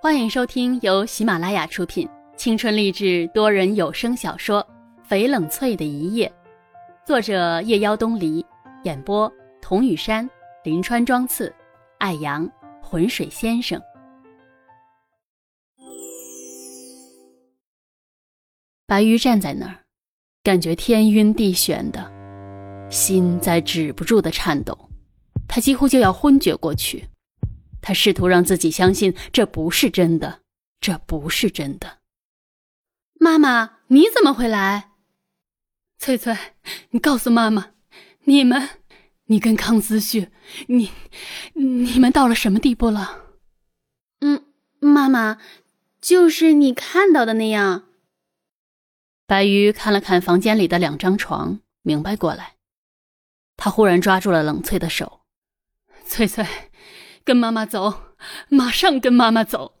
欢迎收听由喜马拉雅出品、青春励志多人有声小说《翡冷翠的一夜》，作者夜妖东篱，演播童雨山、林川、庄次、爱阳、浑水先生。白鱼站在那儿，感觉天晕地旋的，心在止不住的颤抖，他几乎就要昏厥过去。他试图让自己相信这不是真的，这不是真的。妈妈，你怎么会来？翠翠，你告诉妈妈，你们，你跟康思旭，你，你们到了什么地步了？嗯，妈妈，就是你看到的那样。白鱼看了看房间里的两张床，明白过来，他忽然抓住了冷翠的手，翠翠。跟妈妈走，马上跟妈妈走。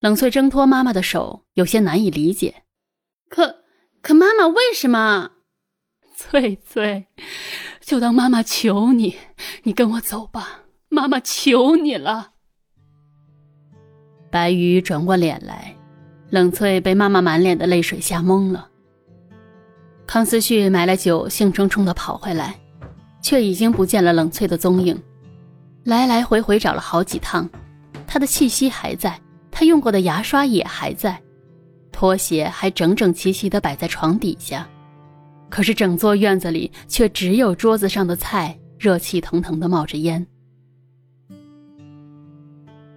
冷翠挣脱妈妈的手，有些难以理解。可可，妈妈为什么？翠翠，就当妈妈求你，你跟我走吧，妈妈求你了。白鱼转过脸来，冷翠被妈妈满脸的泪水吓懵了。康思旭买了酒，兴冲冲的跑回来，却已经不见了冷翠的踪影。来来回回找了好几趟，他的气息还在，他用过的牙刷也还在，拖鞋还整整齐齐地摆在床底下，可是整座院子里却只有桌子上的菜热气腾腾地冒着烟。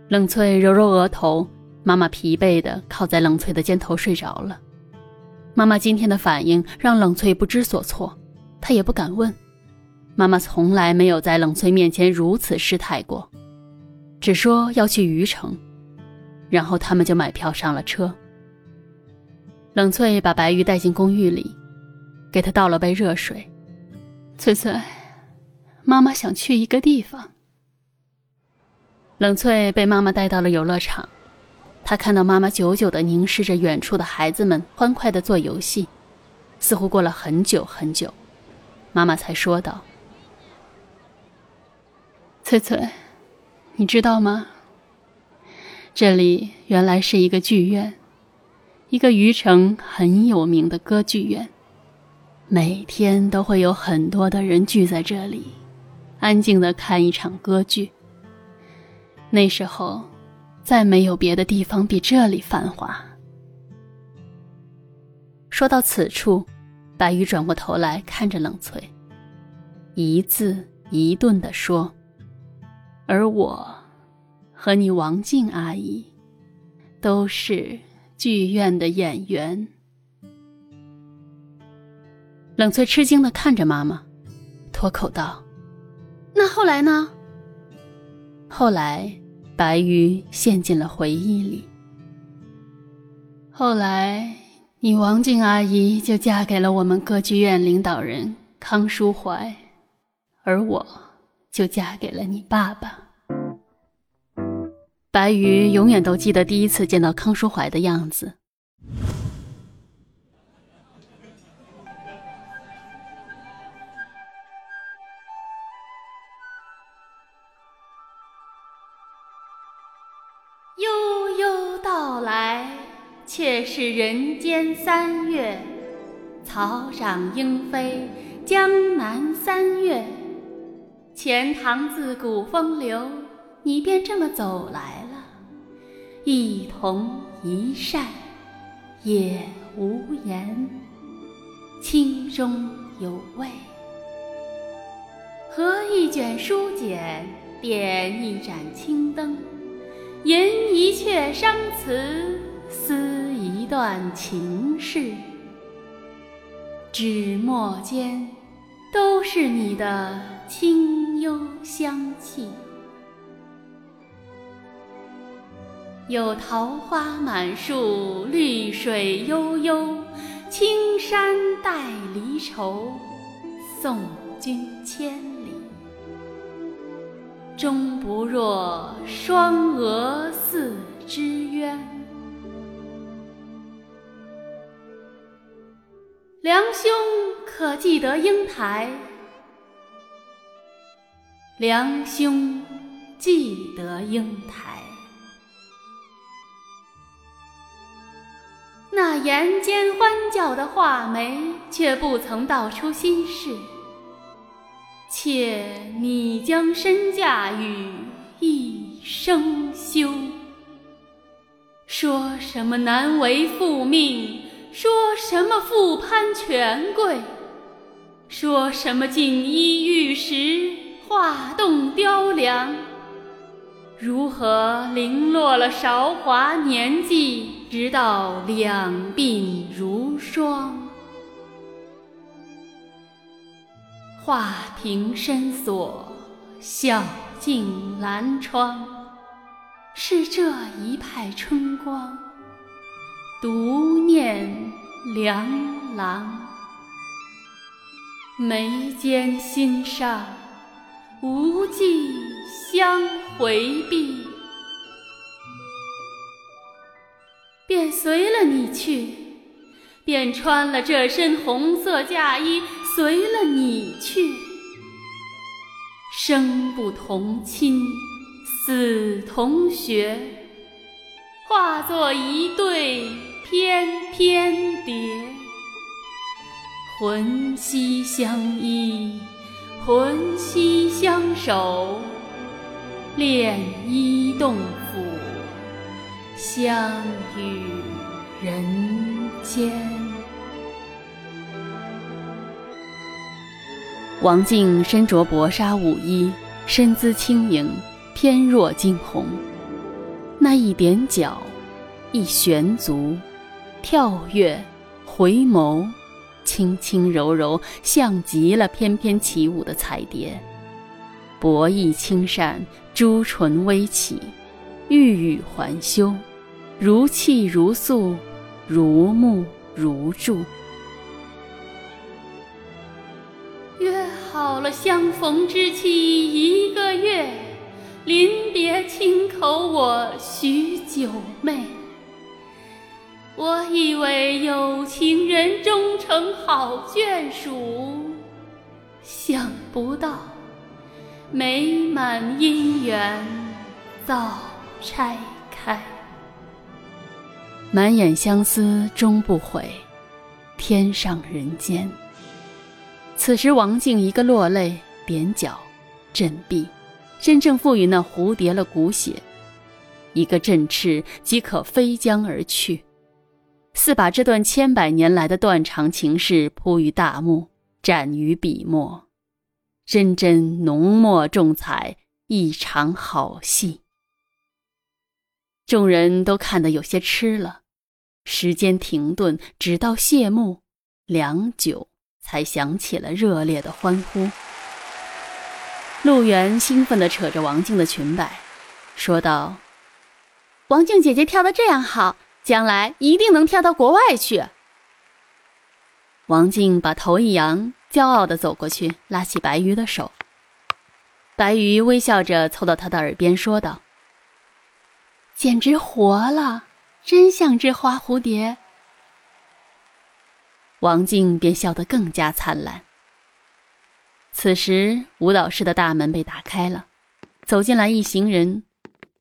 冷翠揉揉额头，妈妈疲惫地靠在冷翠的肩头睡着了。妈妈今天的反应让冷翠不知所措，她也不敢问。妈妈从来没有在冷翠面前如此失态过，只说要去虞城，然后他们就买票上了车。冷翠把白玉带进公寓里，给她倒了杯热水。翠翠，妈妈想去一个地方。冷翠被妈妈带到了游乐场，她看到妈妈久久地凝视着远处的孩子们欢快地做游戏，似乎过了很久很久，妈妈才说道。翠翠，你知道吗？这里原来是一个剧院，一个余城很有名的歌剧院。每天都会有很多的人聚在这里，安静的看一场歌剧。那时候，再没有别的地方比这里繁华。说到此处，白羽转过头来看着冷翠，一字一顿的说。而我，和你王静阿姨，都是剧院的演员。冷翠吃惊的看着妈妈，脱口道：“那后来呢？”后来，白鱼陷进了回忆里。后来，你王静阿姨就嫁给了我们歌剧院领导人康书怀，而我。就嫁给了你爸爸。白鱼永远都记得第一次见到康书怀的样子。悠悠到来，却是人间三月。草长莺飞，江南三月。钱塘自古风流，你便这么走来了，一同一扇，也无言，清中有味。合一卷书简，点一盏青灯，吟一阙生词，思一段情事，纸墨间都是你的清。幽香气，有桃花满树，绿水悠悠，青山带离愁，送君千里。终不若双蛾似之渊。梁兄可记得英台？良兄记得英台。那言间欢叫的画眉，却不曾道出心事。妾，你将身嫁与一生休。说什么难为父命，说什么复攀权贵，说什么锦衣玉食。画栋雕梁。如何零落了韶华年纪，直到两鬓如霜？画屏深锁，晓镜阑窗。是这一派春光，独念梁郎。眉间心上，无计相回避，便随了你去，便穿了这身红色嫁衣，随了你去，生不同亲。死同学，化作一对翩翩蝶，魂兮相依，相守，恋衣动府，相与人间。王静身着薄纱舞衣，身姿轻盈。翩若惊鸿，那一点脚，一旋足，跳跃，回眸，轻轻柔柔，像极了翩翩起舞的彩蝶。薄翼轻扇，朱唇微启，欲语还休，如泣如诉，如沐如注。约好了相逢之期一个月。临别轻口我许久寐，我以为有情人终成好眷属，想不到美满姻缘早拆开。满眼相思终不悔，天上人间。此时王静一个落泪，踮脚，振臂。真正赋予那蝴蝶了骨血，一个振翅即可飞将而去，似把这段千百年来的断肠情事铺于大幕，展于笔墨，真真浓墨重彩，一场好戏。众人都看得有些痴了，时间停顿，直到谢幕，良久才响起了热烈的欢呼。陆源兴奋地扯着王静的裙摆，说道：“王静姐姐跳得这样好，将来一定能跳到国外去。”王静把头一扬，骄傲地走过去，拉起白鱼的手。白鱼微笑着凑到他的耳边说道：“简直活了，真像只花蝴蝶。”王静便笑得更加灿烂。此时，舞蹈室的大门被打开了，走进来一行人。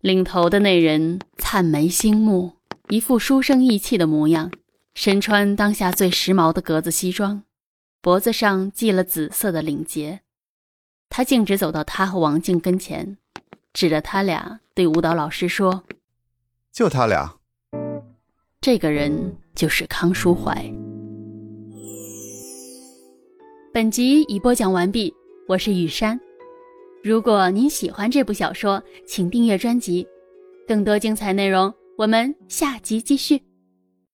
领头的那人灿眉星目，一副书生意气的模样，身穿当下最时髦的格子西装，脖子上系了紫色的领结。他径直走到他和王静跟前，指着他俩对舞蹈老师说：“就他俩。”这个人就是康书怀。本集已播讲完毕，我是雨山。如果您喜欢这部小说，请订阅专辑，更多精彩内容我们下集继续。